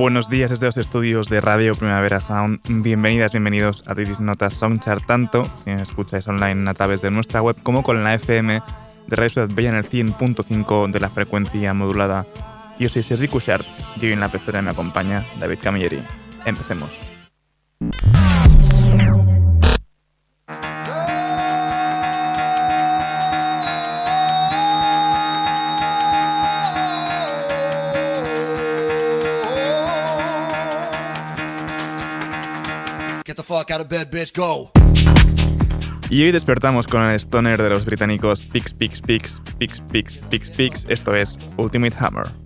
Buenos días desde los estudios de Radio Primavera Sound. Bienvenidas, bienvenidos a This Notas Songchart, tanto si nos escucháis online a través de nuestra web como con la FM de Radio Ciudad Bella en el 100.5 de la frecuencia modulada. Yo soy Sergi Cushart y hoy en la pecera me acompaña David Camilleri. Empecemos. Y hoy despertamos con el stoner de los británicos Pix Pix Pix Pix Pix Pix Pix. Esto es Ultimate Hammer.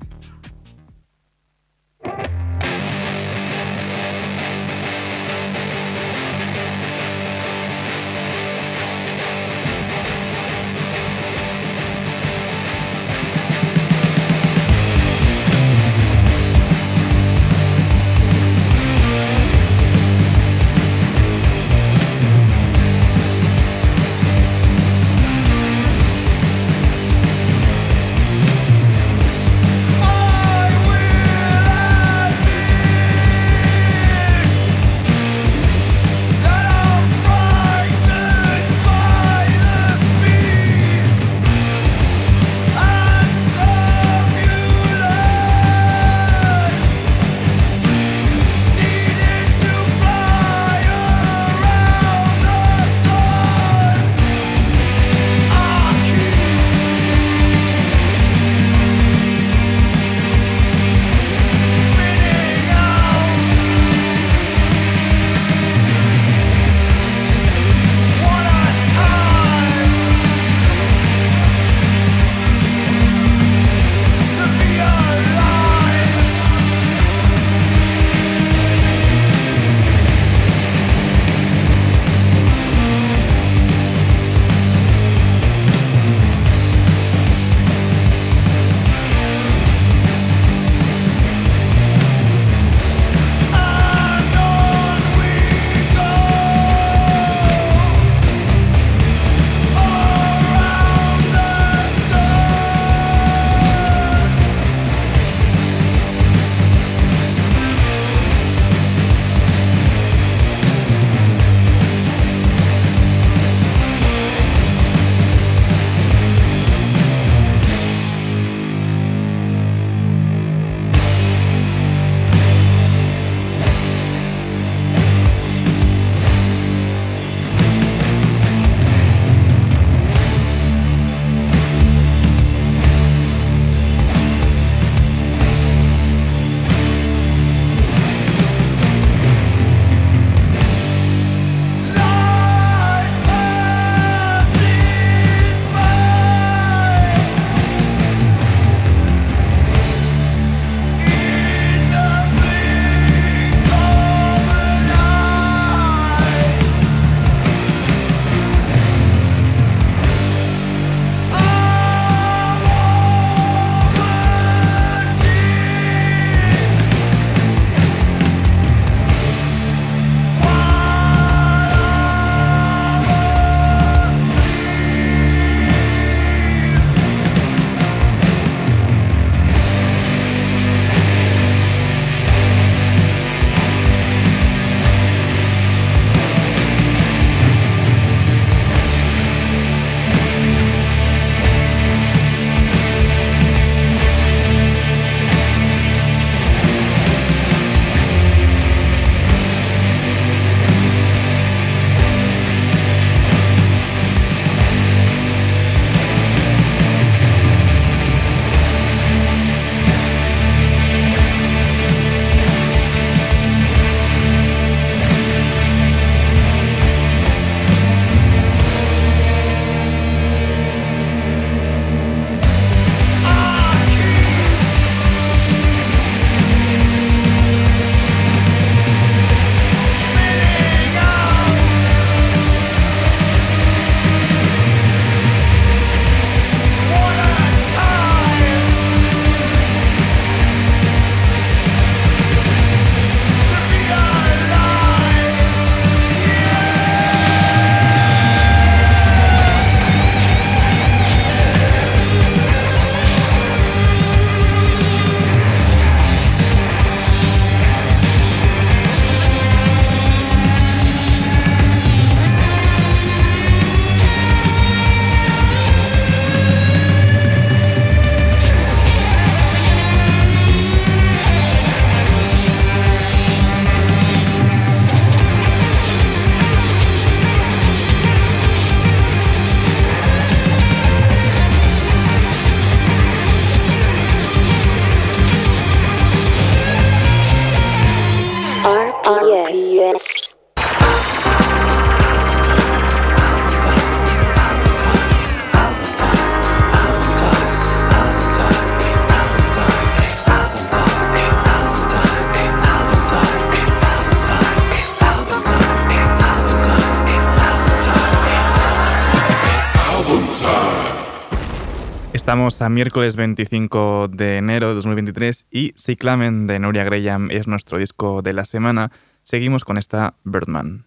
Estamos a miércoles 25 de enero de 2023 y Cyclamen de Nuria Graham es nuestro disco de la semana. Seguimos con esta Birdman.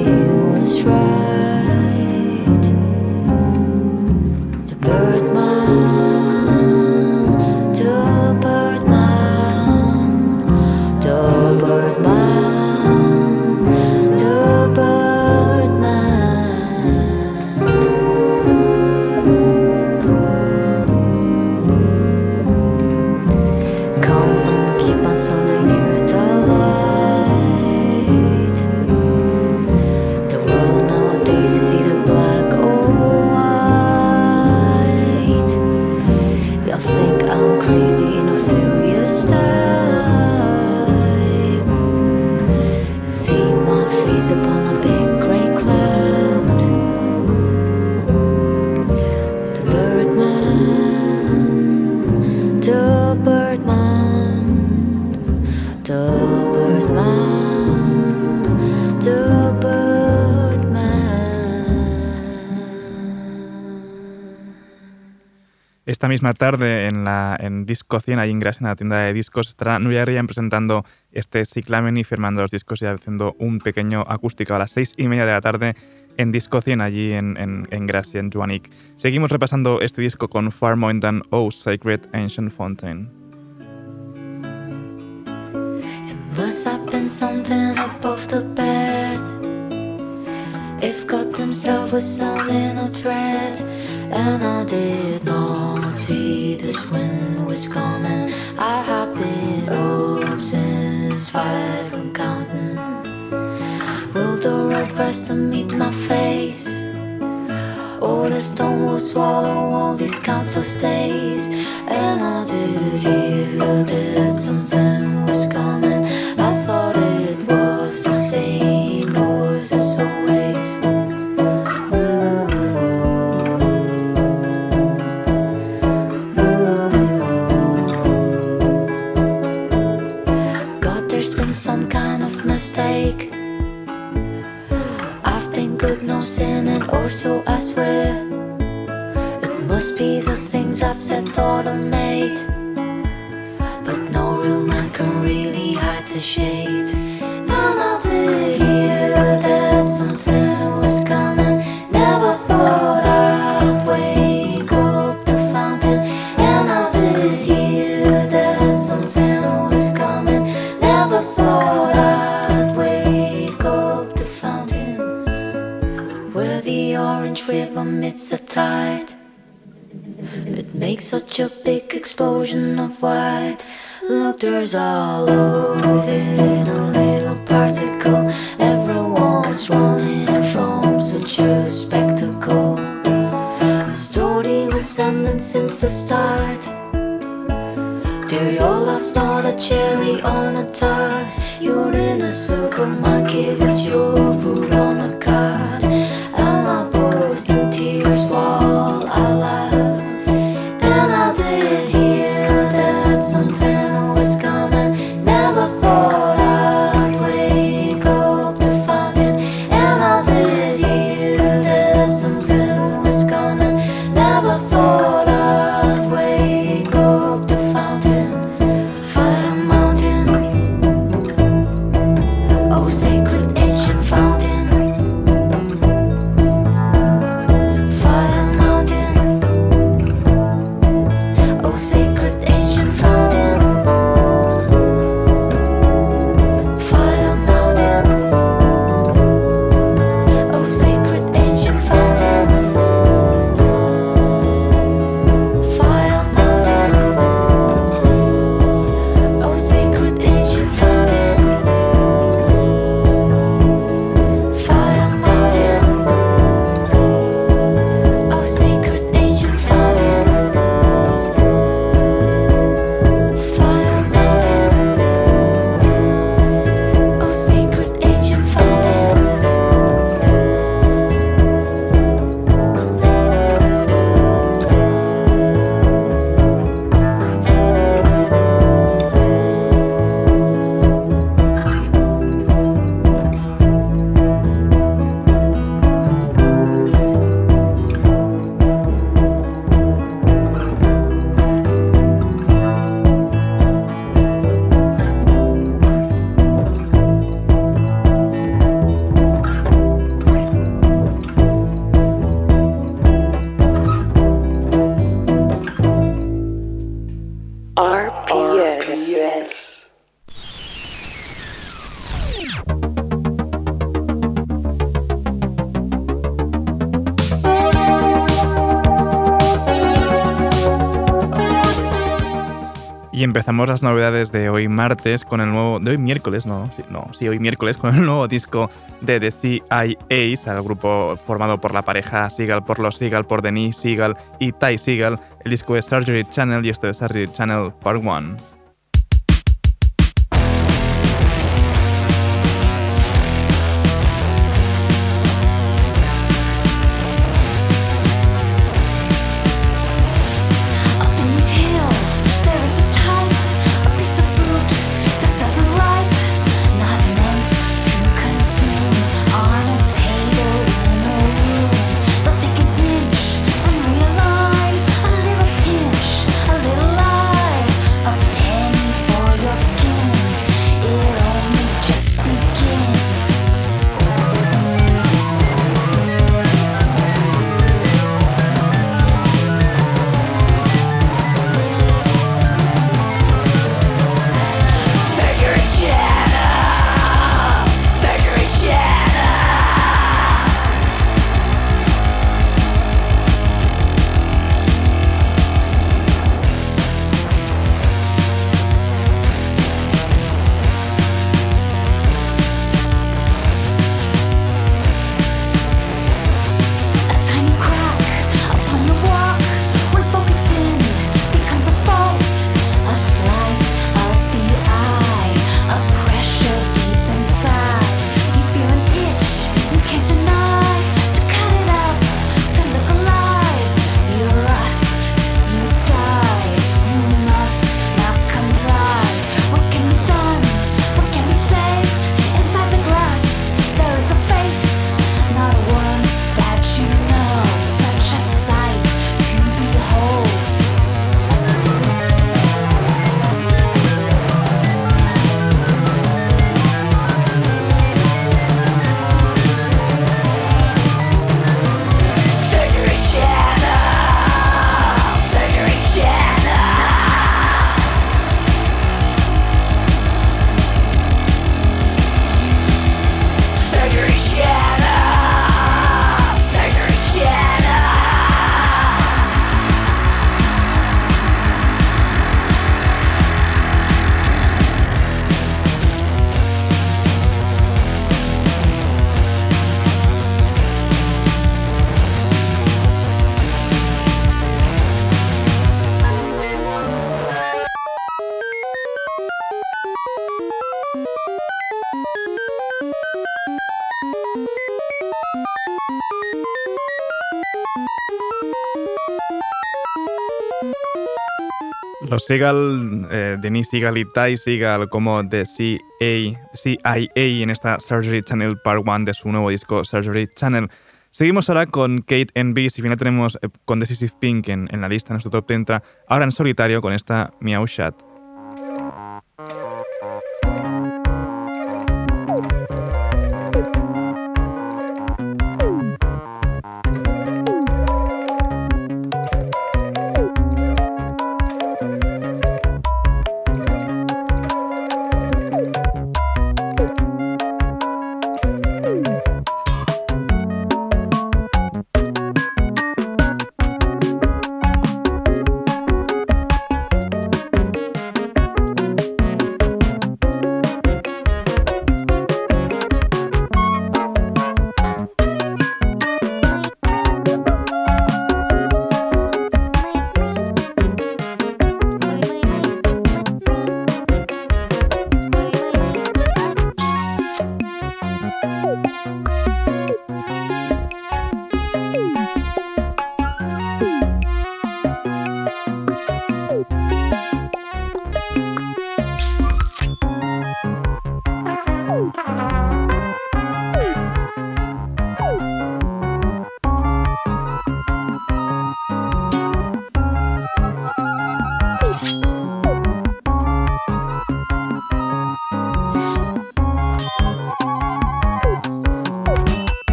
Esta misma tarde en, la, en Disco 100, ahí en en la tienda de discos, estará Nuria Rian presentando este Cyclamen y firmando los discos y haciendo un pequeño acústico a las seis y media de la tarde en Disco 100, allí en, en, en Gracia, en Juanic. Seguimos repasando este disco con Far More Than Oh Sacred Ancient Fountain. If God himself was a thread, and I did not see this wind was coming. I have been up since five and counting. Will the road rest and meet my face? Or the stone will swallow all these countless days. And I did hear that something was all over Y empezamos las novedades de hoy martes con el nuevo. de hoy miércoles, no, no, sí, hoy miércoles con el nuevo disco de The CIAs, el grupo formado por la pareja Seagal por los Seagal, por Denis Seagal y Ty Seagal. El disco es Surgery Channel y esto es Surgery Channel Part 1. Seagal, eh, Denis Seagal y Ty Seagal como de CIA en esta Surgery Channel Part 1 de su nuevo disco Surgery Channel. Seguimos ahora con Kate NB, si bien tenemos eh, con Decisive Pink en, la lista, nuestro top 30, ahora en solitario con esta Meow Shot.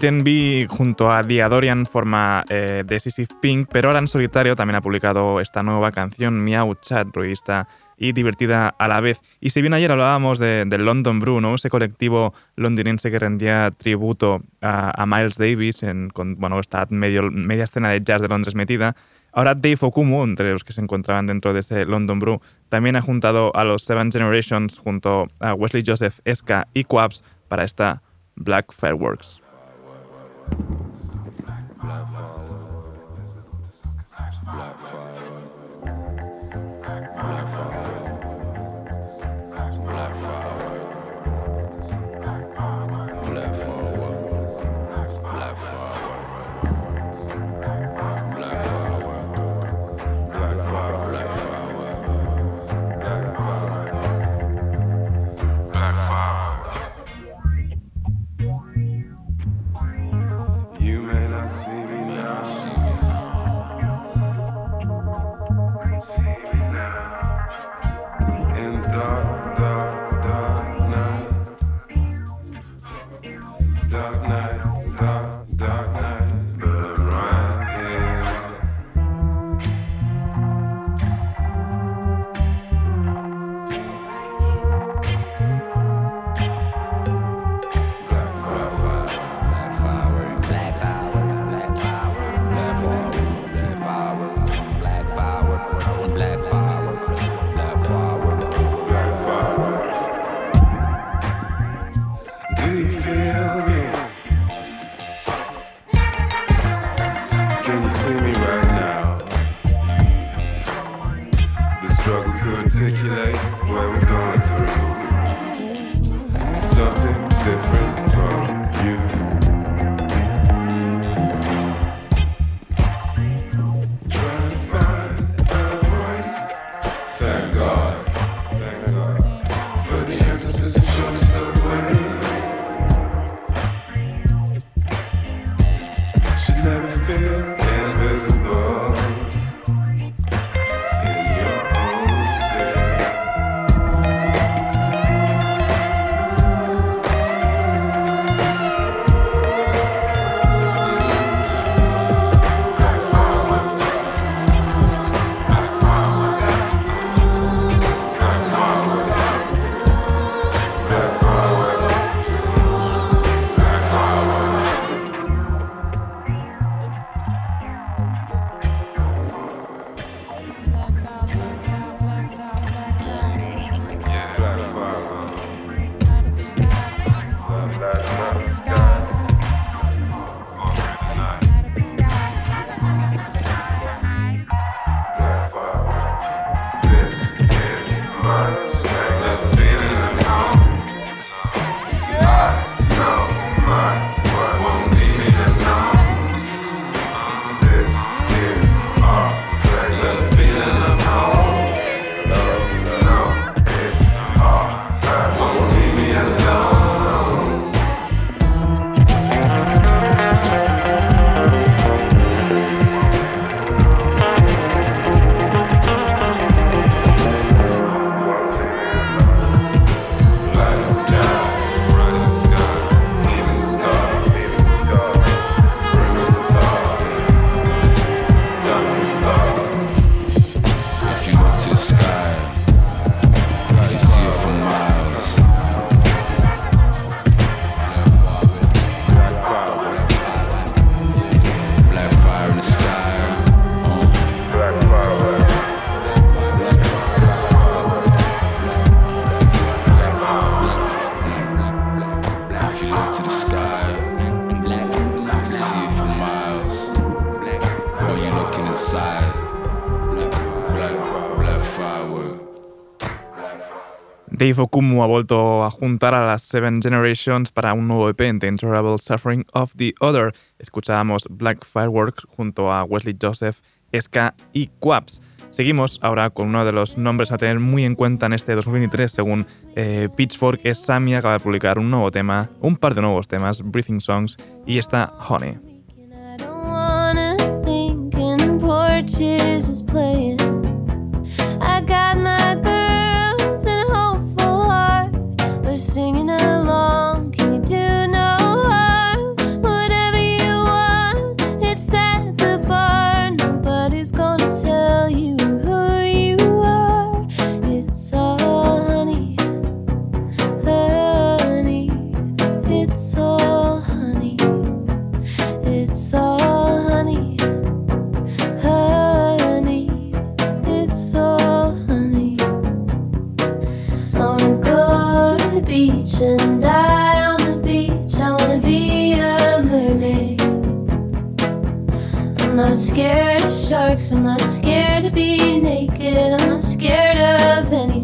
Kate B junto a Diadorian forma eh, Decisive Pink, pero ahora en solitario también ha publicado esta nueva canción, Meow Chat, ruidista y divertida a la vez. Y si bien ayer hablábamos del London Brew, ese colectivo londinense que rendía tributo a, Miles Davis en, con bueno, esta media escena de jazz de Londres metida, ahora Dave Okumu, entre los que se encontraban dentro de ese London Brew, también ha juntado a los Seven Generations junto a Wesley Joseph, Eska y Quabs para esta Black Fireworks. Dave Okumu ha vuelto a juntar a las Seven Generations para un nuevo EP, The Intolerable Suffering of the Other. Escuchábamos Black Fireworks junto a Wesley Joseph, Ska y Quaps. Seguimos ahora con uno de los nombres a tener muy en cuenta en este 2023, según eh, Pitchfork, es Sammy, acaba de publicar un nuevo tema, un par de nuevos temas, Breathing Songs, y está Honey. I'm not scared to be naked. I'm not scared of anything.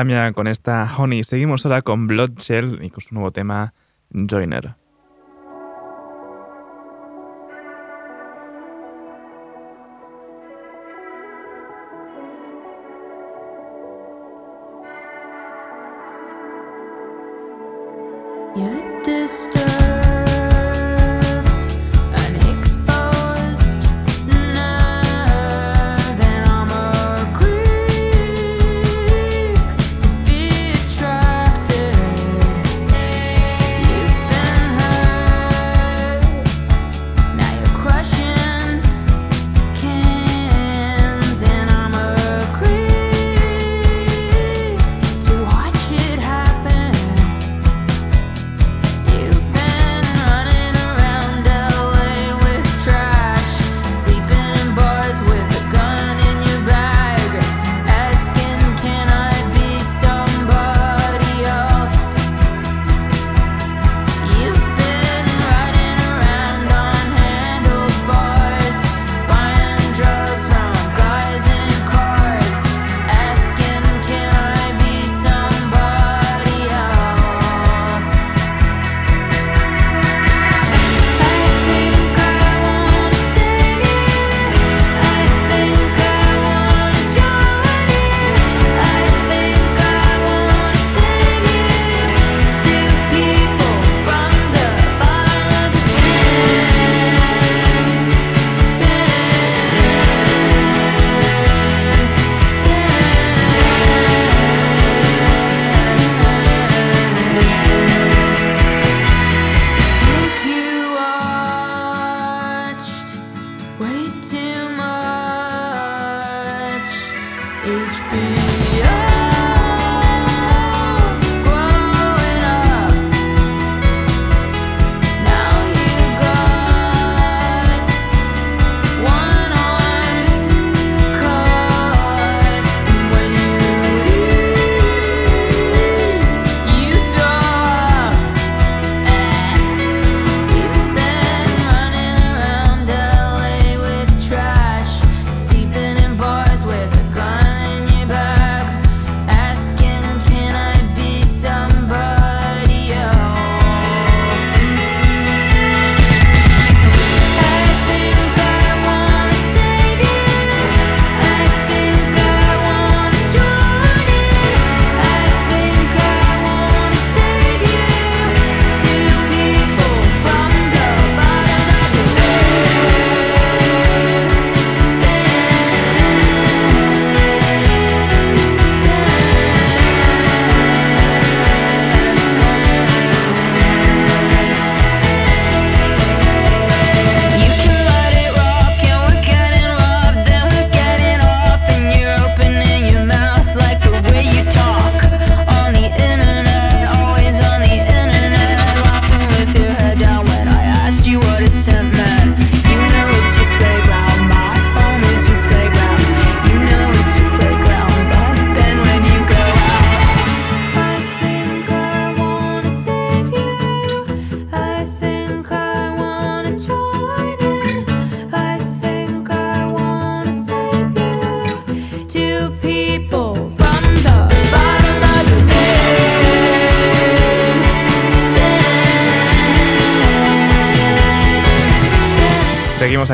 Tamia con esta Honey. Seguimos ahora con Bloodshell y con su nuevo tema Joiner.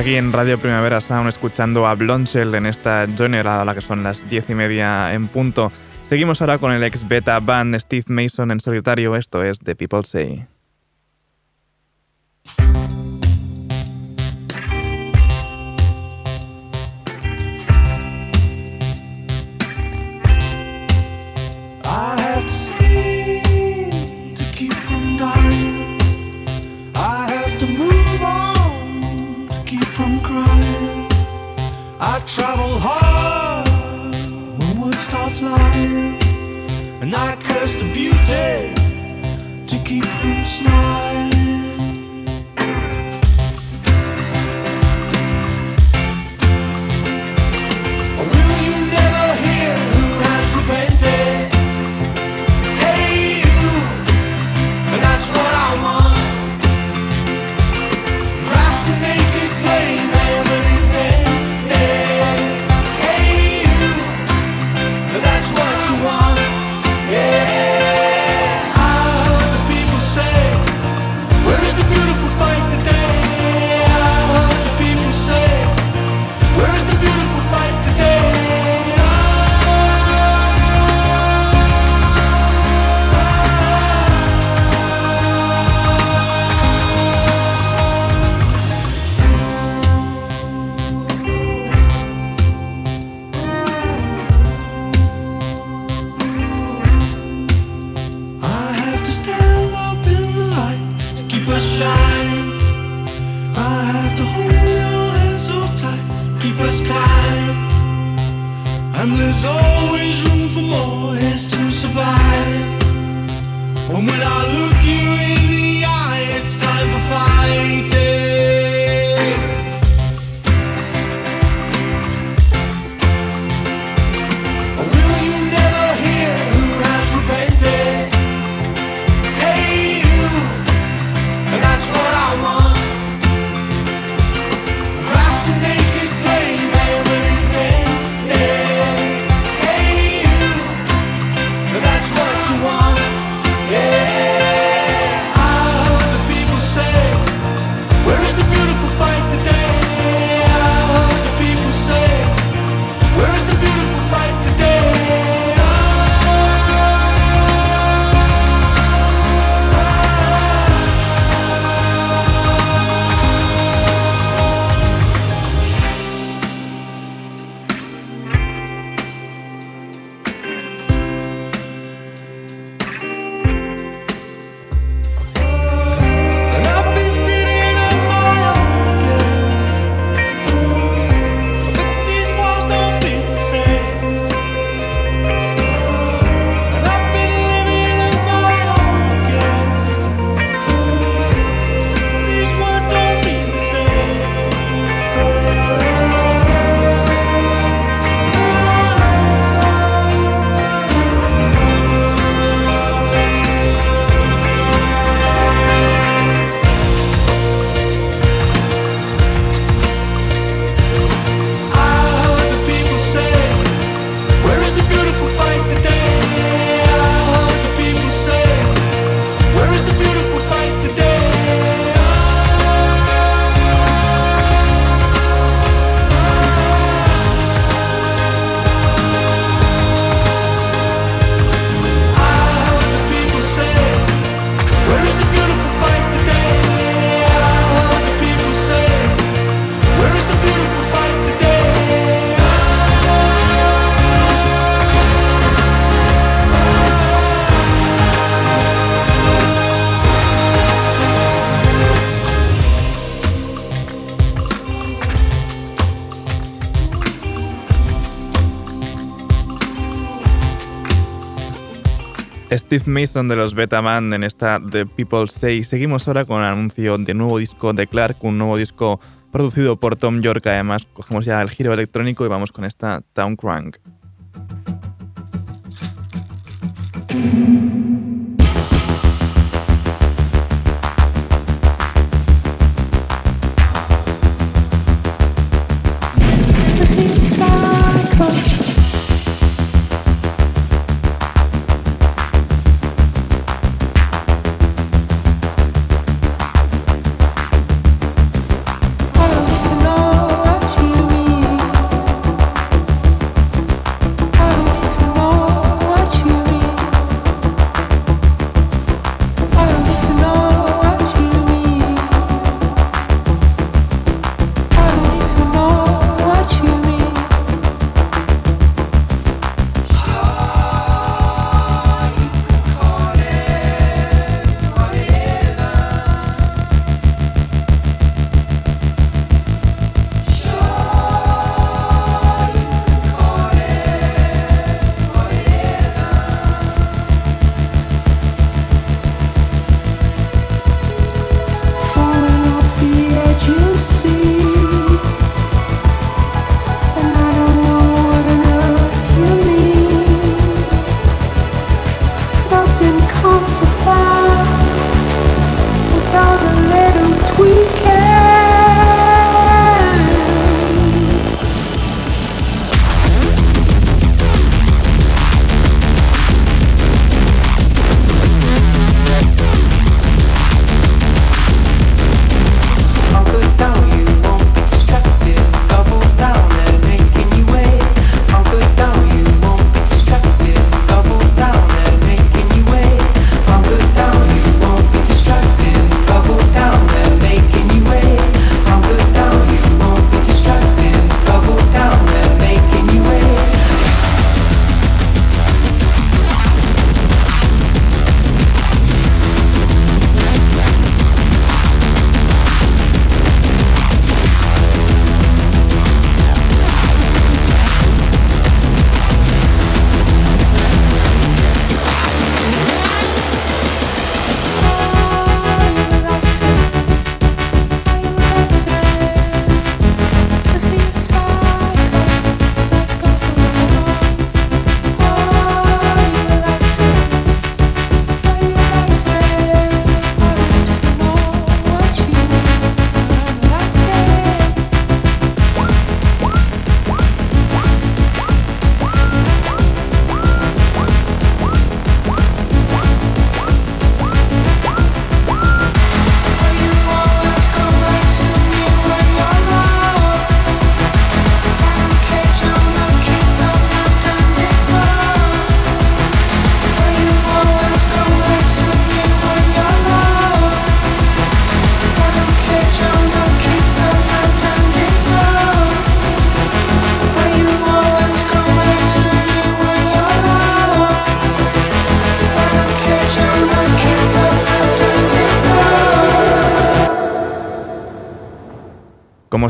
Aquí en Radio Primavera Sound escuchando a Blonchel en esta Joiner a la que son las diez y media en punto. Seguimos ahora con el ex beta band Steve Mason en solitario, esto es The People Say. Travel hard when words start flying, and I curse the beauty to keep from smiling. Steve Mason de los Betaman en esta The People Say. Seguimos ahora con el anuncio de nuevo disco de Clark, un nuevo disco producido por Tom York. Además, cogemos ya el giro electrónico y vamos con esta Town Crank.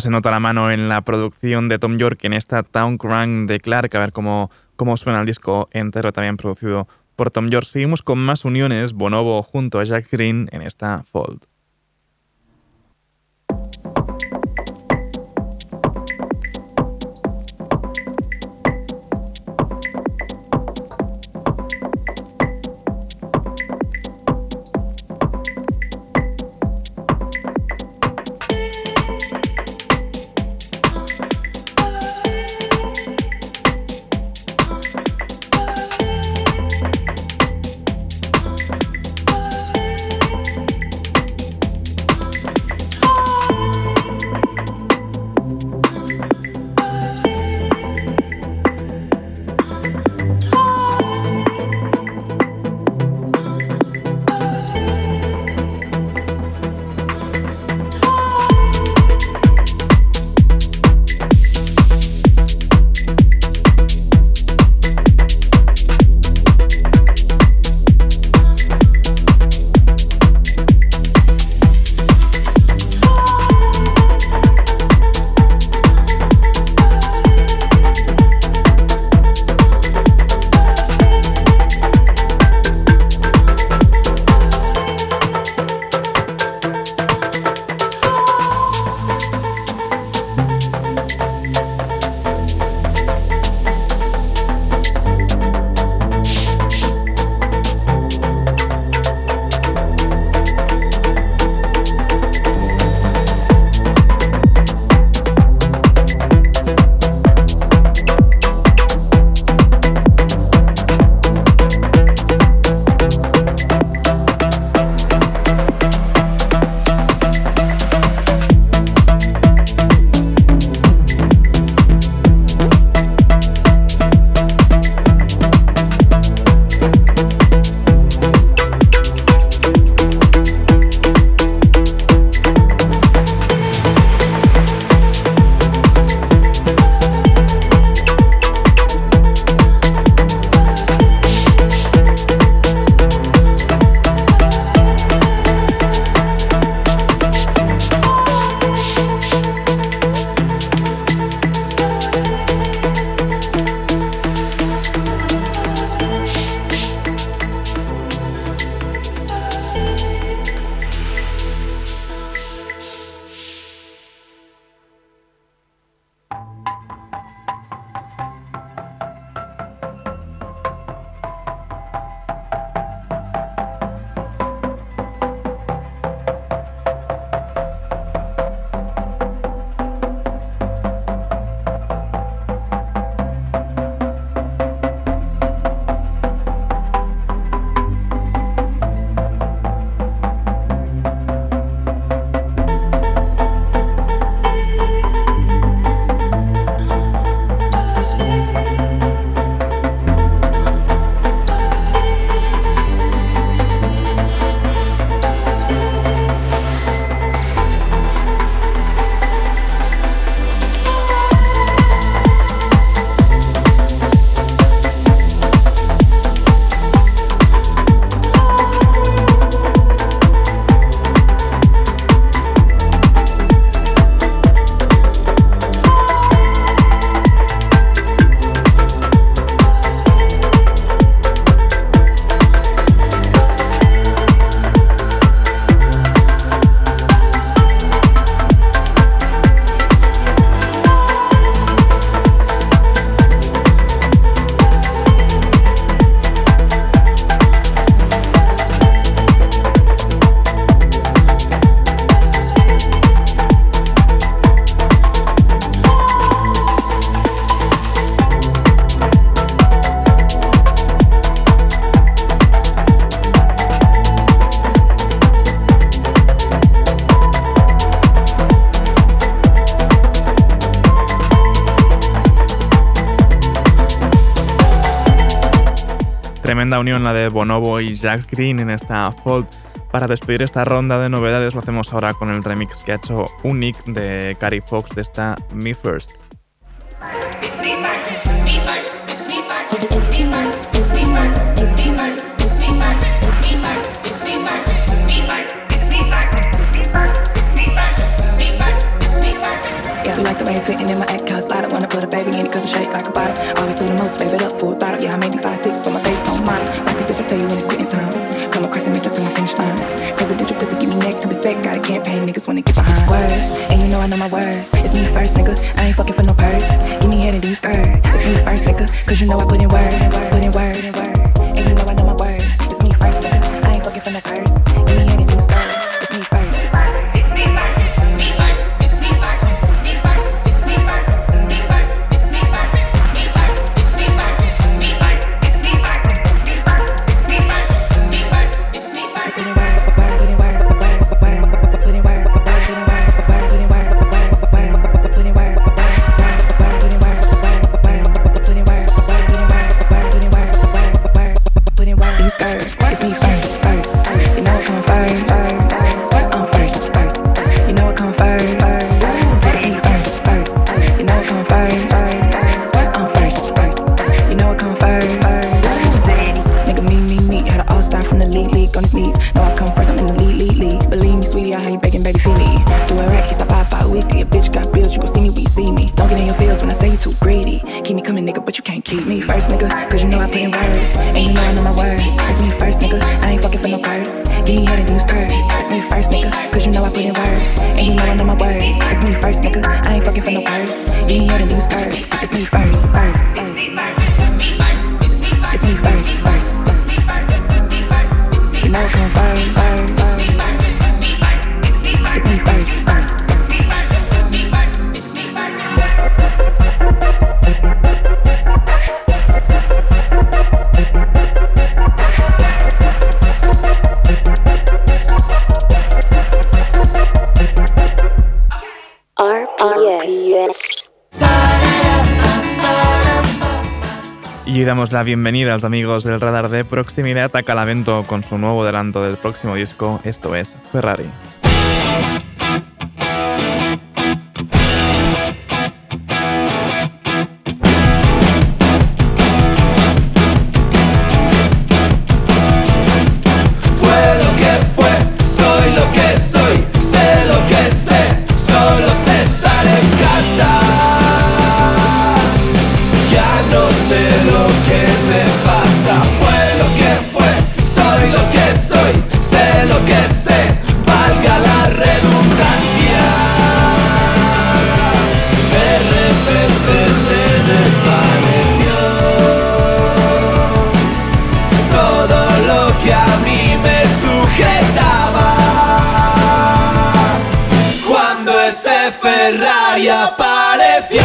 Se nota la mano en la producción de Tom York en esta Town Crank de Clark, a ver cómo, cómo suena el disco entero también producido por Tom York. Seguimos con más uniones, Bonobo junto a Jack Green en esta Fold. Tremenda unión la de Bonobo y Jack Green en esta Fold. Para despedir esta ronda de novedades lo hacemos ahora con el remix que ha hecho Unique de Cary Fox de esta Me First. in my I don't put a baby in it, like a the most, up. Yeah, I five, six, my Niggas wanna get behind. Word, and you know I know my word. It's me first, nigga. I ain't fucking for no purse. stars la bienvenida a los amigos del radar de proximidad a Calamento con su nuevo adelanto del próximo disco, esto es Ferrari. ese Ferrari apareció.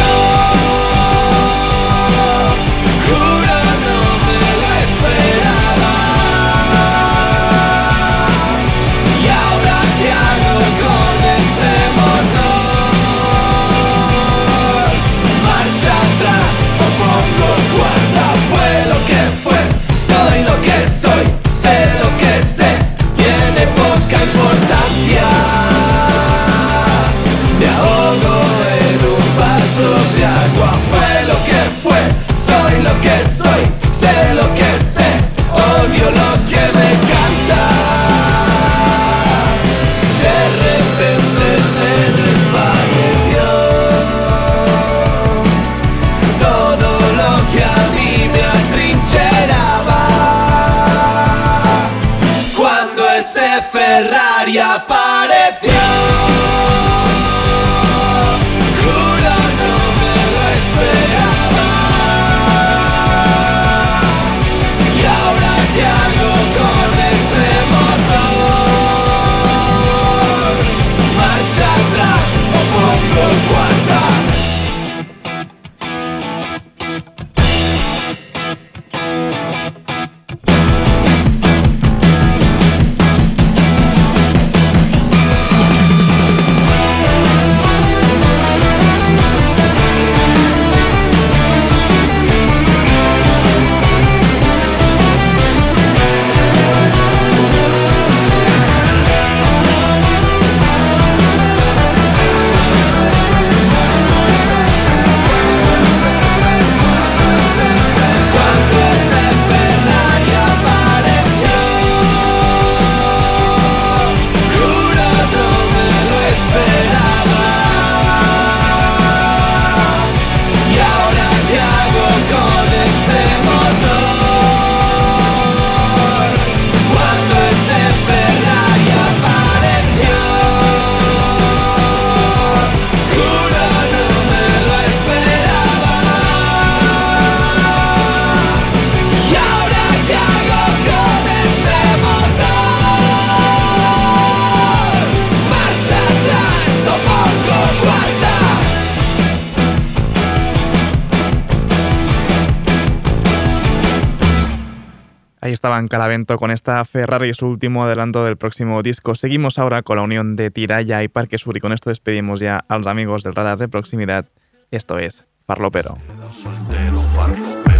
Estaban Calavento con esta Ferrari, su último adelanto del próximo disco. Seguimos ahora con la unión de Tiraya y Parque Sur y con esto despedimos ya a los amigos del radar de proximidad. Esto es Farlopero. Soltero, farlopero.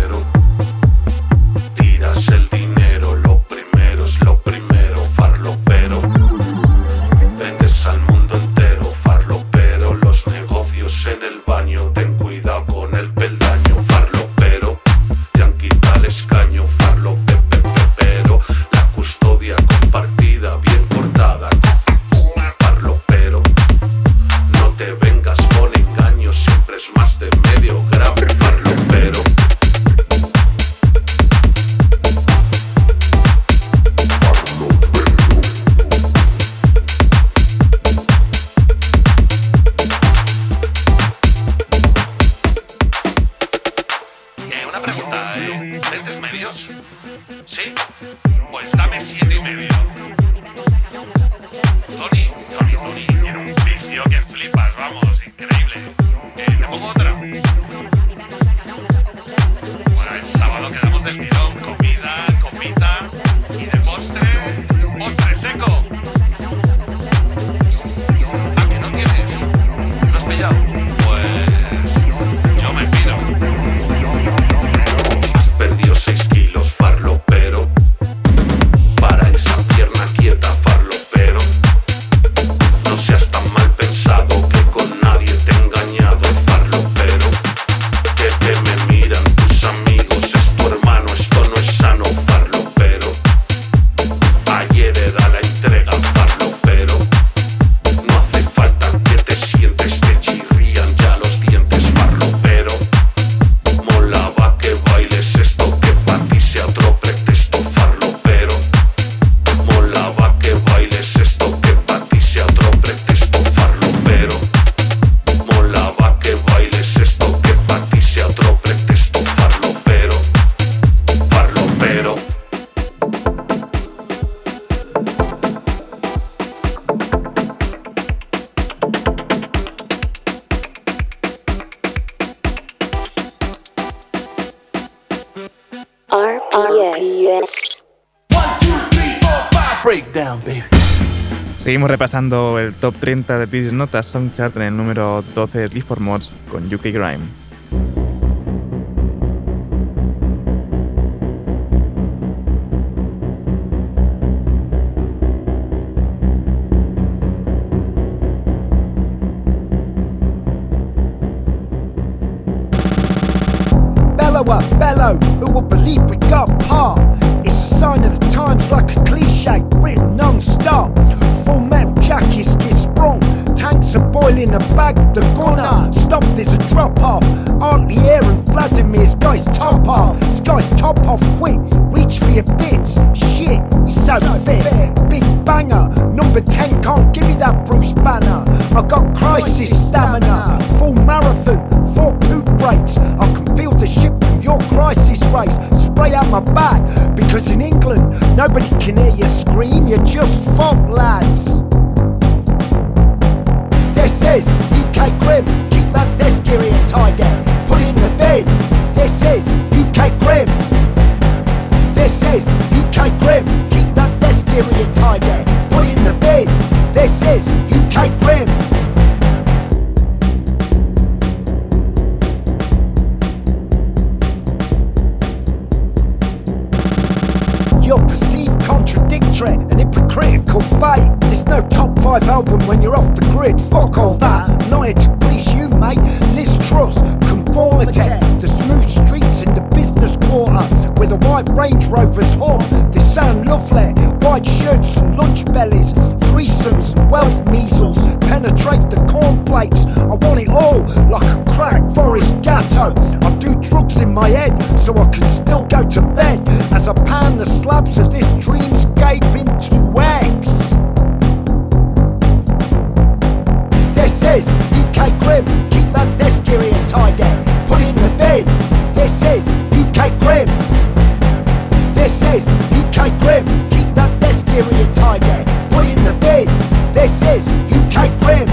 Bueno, el sábado quedamos del tirón, comida, repasando el top 30 de This Is Notas Song Chart en el número 12 Live for Mods con UK Grime. Bag, they're gonna stop, there's a drop off. Aren't the air and Vladimir's guy's top off. This guy's top off quick, reach for your bits. Shit, he's so, fit. Big banger, number 10 can't give me that Bruce Banner. I got crisis stamina, full marathon, four poop breaks. I can feel the ship from your crisis race spray out my back because in England nobody can hear you scream. You're just fop lads. This is UK Grim. Keep that desk area tidy. Put it in the bin. This is UK Grim. This is UK Grim. Keep that desk area tidy. Put it in the bin. This is UK Grim. And hypocritical fate. There's no top five album when you're off the grid. Fuck all that. Not here to please you, mate. Liz Truss, conformity. The smooth streets in the business quarter where the white Range Rovers haunt. They sound lovely. White shirts and lunch bellies. Threesomes wealth measles. Penetrate the cornflakes. I want it all like a crack Forest Gatto. I do drugs in my head so I can still go to bed as I pan the slabs of this dreamscape into eggs. This is UK Grim. Keep that desk area tidy. Put it in the bin. This is UK Grim. This is UK Grim. Keep that desk area tidy. Put in the bed. This is UK Grim.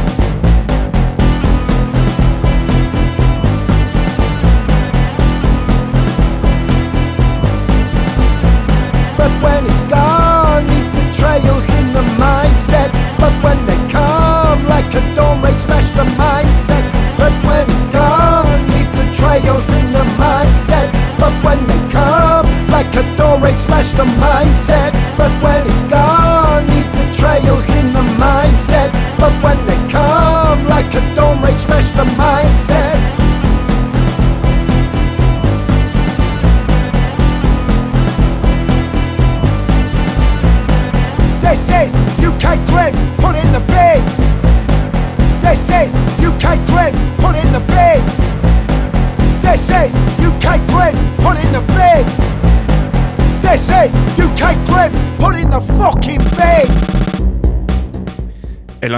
But when it's gone, leave the trails in the mindset. But when they come, like a dawn raid, smash the mindset. But when it's gone, leave the trails in the mindset. But when they come, like a dawn raid, smash the mindset.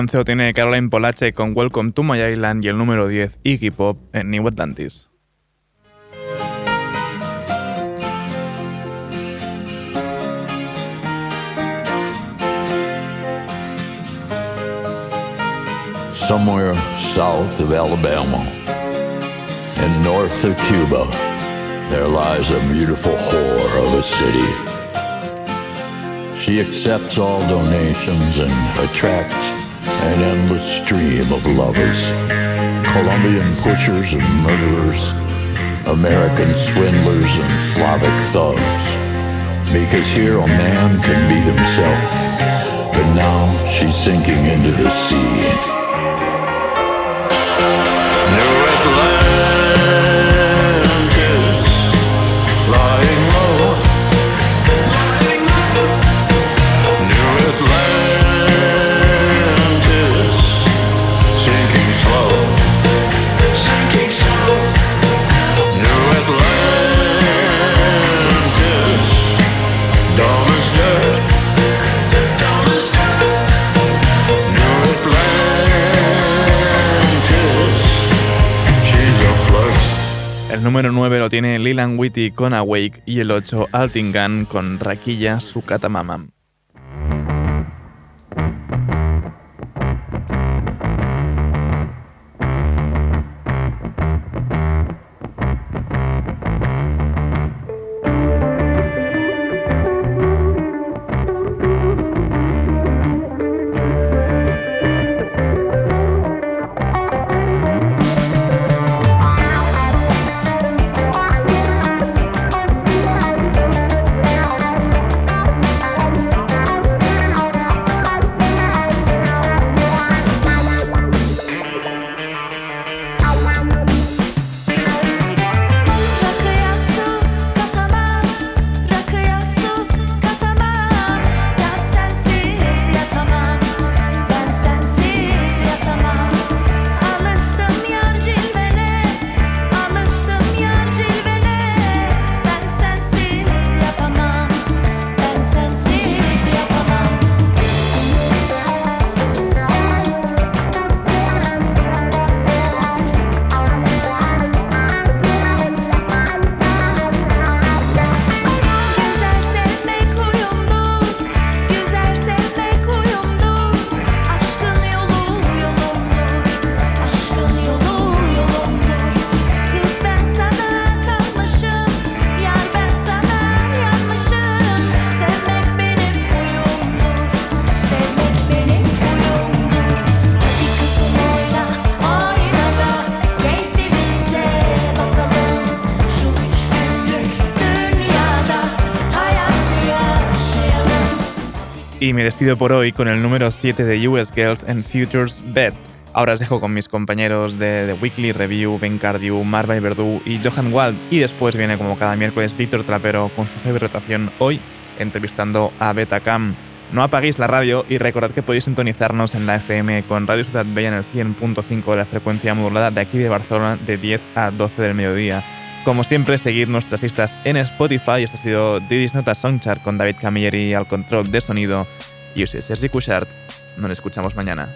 11 lo tiene Caroline Polache con Welcome to My Island y el número 10 Iggy Pop en New Atlantis. somewhere south of Alabama and north of Cuba, there lies a beautiful whore of a city. She accepts all donations and attracts an endless stream of lovers, Colombian pushers and murderers, American swindlers and Slavic thugs. Because here a man can be himself, but now she's sinking into the sea. Tiene Lilan Whitty con Awake y el 8 Altingan con Raquilla Sukata Y me despido por hoy con el número 7 de US Girls en Futures Bed. Ahora os dejo con mis compañeros de The Weekly Review, Ben Cardew, Marva Verdú y Johan Wald. Y después viene, como cada miércoles, Víctor Trapero con su heavy rotación hoy, entrevistando a Betacam. No apaguéis la radio y recordad que podéis sintonizarnos en la FM con Radio Ciudad Bella en el 100.5 de la frecuencia modulada de aquí de Barcelona de 10 a 12 del mediodía. Como siempre, seguid nuestras listas en Spotify. Esto ha sido Didis Nota Songchart con David Camilleri al control de sonido. Y yo soy Sergi Cushart. Nos escuchamos mañana.